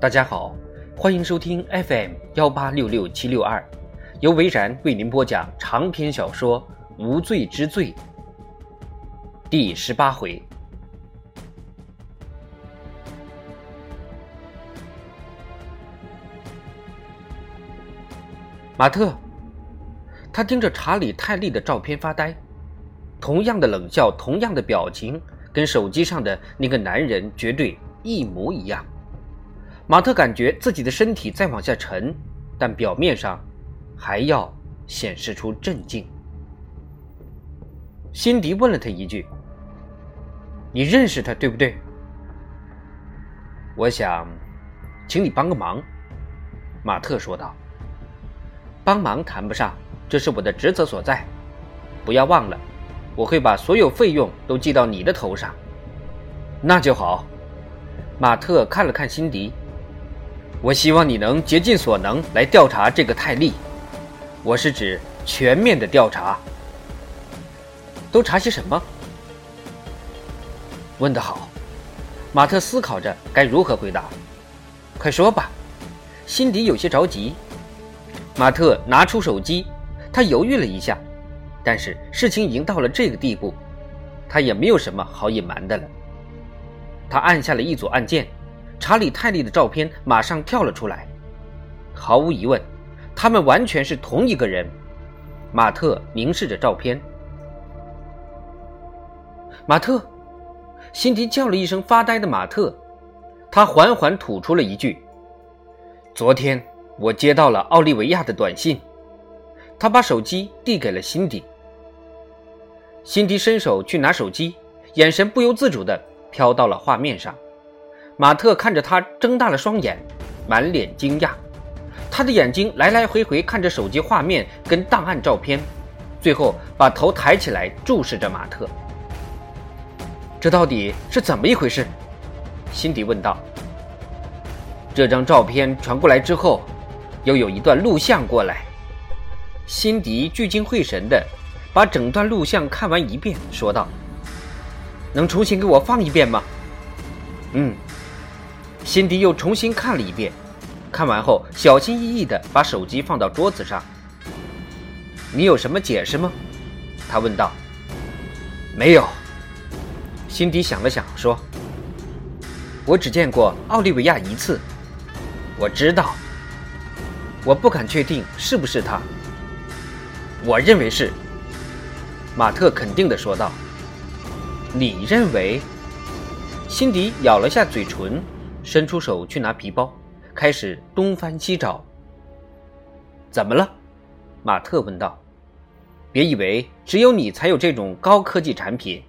大家好，欢迎收听 FM 幺八六六七六二，由维然为您播讲长篇小说《无罪之罪》第十八回。马特，他盯着查理·泰利的照片发呆，同样的冷笑，同样的表情，跟手机上的那个男人绝对一模一样。马特感觉自己的身体在往下沉，但表面上还要显示出镇静。辛迪问了他一句：“你认识他，对不对？”我想，请你帮个忙。”马特说道。帮忙谈不上，这是我的职责所在。不要忘了，我会把所有费用都记到你的头上。那就好。马特看了看辛迪，我希望你能竭尽所能来调查这个泰利。我是指全面的调查。都查些什么？问得好。马特思考着该如何回答。快说吧。辛迪有些着急。马特拿出手机，他犹豫了一下，但是事情已经到了这个地步，他也没有什么好隐瞒的了。他按下了一组按键，查理·泰利的照片马上跳了出来。毫无疑问，他们完全是同一个人。马特凝视着照片。马特，辛迪叫了一声，发呆的马特，他缓缓吐出了一句：“昨天。”我接到了奥利维亚的短信，他把手机递给了辛迪。辛迪伸手去拿手机，眼神不由自主地飘到了画面上。马特看着他，睁大了双眼，满脸惊讶。他的眼睛来来回回看着手机画面跟档案照片，最后把头抬起来注视着马特。这到底是怎么一回事？辛迪问道。这张照片传过来之后。又有一段录像过来，辛迪聚精会神地把整段录像看完一遍，说道：“能重新给我放一遍吗？”“嗯。”辛迪又重新看了一遍，看完后小心翼翼地把手机放到桌子上。“你有什么解释吗？”他问道。“没有。”辛迪想了想说：“我只见过奥利维亚一次。”“我知道。”我不敢确定是不是他。我认为是。马特肯定的说道。你认为？辛迪咬了下嘴唇，伸出手去拿皮包，开始东翻西找。怎么了？马特问道。别以为只有你才有这种高科技产品。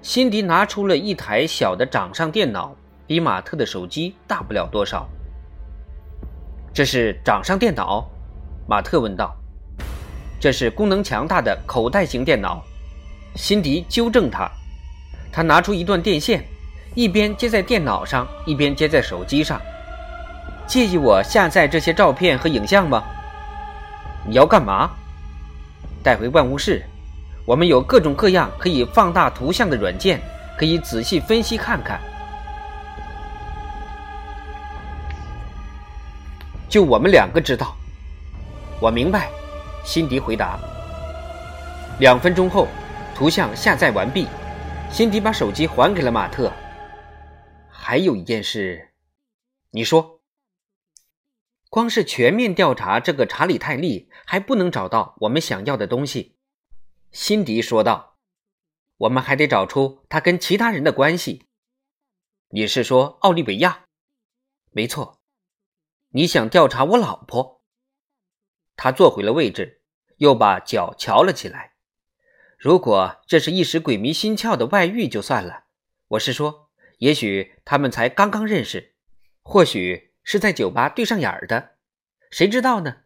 辛迪拿出了一台小的掌上电脑，比马特的手机大不了多少。这是掌上电脑，马特问道。这是功能强大的口袋型电脑，辛迪纠正他。他拿出一段电线，一边接在电脑上，一边接在手机上。介意我下载这些照片和影像吗？你要干嘛？带回办公室。我们有各种各样可以放大图像的软件，可以仔细分析看看。就我们两个知道，我明白。辛迪回答。两分钟后，图像下载完毕，辛迪把手机还给了马特。还有一件事，你说。光是全面调查这个查理·泰利，还不能找到我们想要的东西。辛迪说道：“我们还得找出他跟其他人的关系。”你是说奥利维亚？没错。你想调查我老婆？他坐回了位置，又把脚翘了起来。如果这是一时鬼迷心窍的外遇就算了，我是说，也许他们才刚刚认识，或许是在酒吧对上眼儿的，谁知道呢？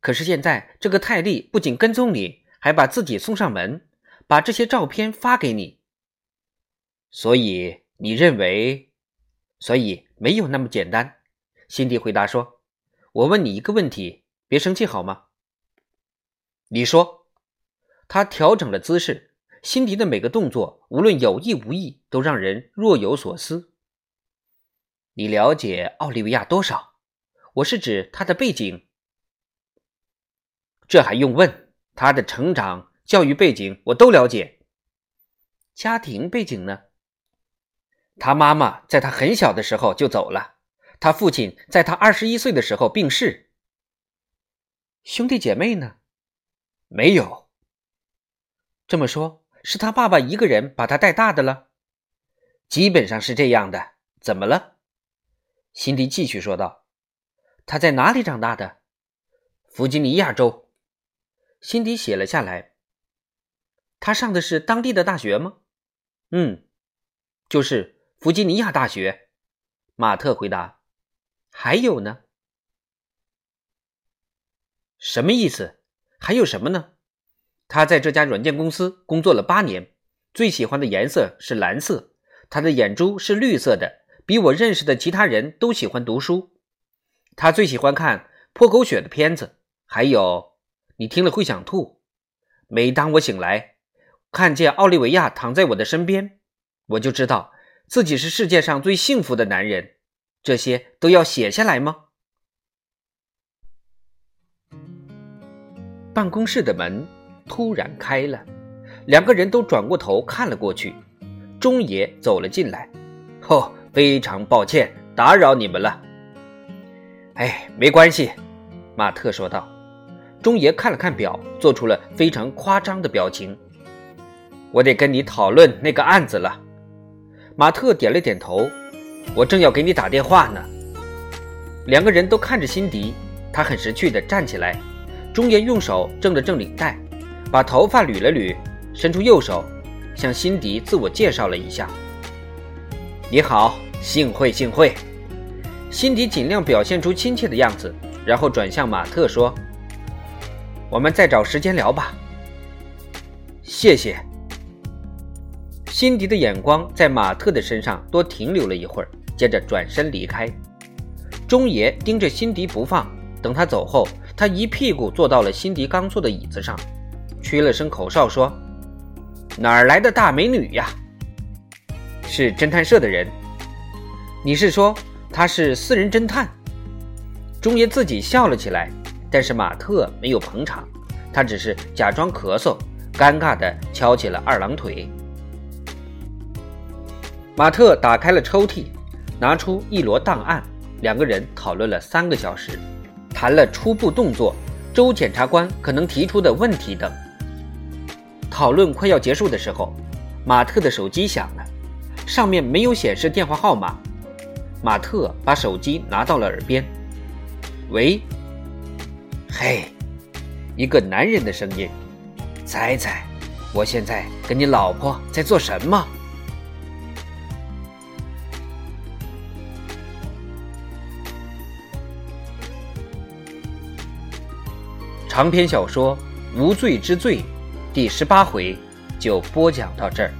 可是现在这个泰利不仅跟踪你，还把自己送上门，把这些照片发给你。所以你认为？所以没有那么简单。辛迪回答说：“我问你一个问题，别生气好吗？”你说。他调整了姿势，辛迪的每个动作，无论有意无意，都让人若有所思。你了解奥利维亚多少？我是指他的背景。这还用问？他的成长、教育背景我都了解。家庭背景呢？他妈妈在他很小的时候就走了，他父亲在他二十一岁的时候病逝。兄弟姐妹呢？没有。这么说，是他爸爸一个人把他带大的了？基本上是这样的。怎么了？辛迪继续说道：“他在哪里长大的？弗吉尼亚州。”辛迪写了下来。他上的是当地的大学吗？嗯，就是弗吉尼亚大学。马特回答。还有呢？什么意思？还有什么呢？他在这家软件公司工作了八年，最喜欢的颜色是蓝色。他的眼珠是绿色的，比我认识的其他人都喜欢读书。他最喜欢看泼狗血的片子，还有。你听了会想吐。每当我醒来，看见奥利维亚躺在我的身边，我就知道自己是世界上最幸福的男人。这些都要写下来吗？办公室的门突然开了，两个人都转过头看了过去。中爷走了进来。哦，非常抱歉，打扰你们了。哎，没关系，马特说道。中爷看了看表，做出了非常夸张的表情。我得跟你讨论那个案子了。马特点了点头。我正要给你打电话呢。两个人都看着辛迪，他很识趣地站起来。中爷用手正了正领带，把头发捋了捋，伸出右手，向辛迪自我介绍了一下：“你好，幸会，幸会。”辛迪尽量表现出亲切的样子，然后转向马特说。我们再找时间聊吧。谢谢。辛迪的眼光在马特的身上多停留了一会儿，接着转身离开。中爷盯着辛迪不放，等他走后，他一屁股坐到了辛迪刚坐的椅子上，吹了声口哨说：“哪儿来的大美女呀？”是侦探社的人。你是说他是私人侦探？钟爷自己笑了起来。但是马特没有捧场，他只是假装咳嗽，尴尬地敲起了二郎腿。马特打开了抽屉，拿出一摞档案，两个人讨论了三个小时，谈了初步动作、周检察官可能提出的问题等。讨论快要结束的时候，马特的手机响了，上面没有显示电话号码。马特把手机拿到了耳边，喂。嘿，一个男人的声音，猜猜，我现在跟你老婆在做什么？长篇小说《无罪之罪》第十八回就播讲到这儿。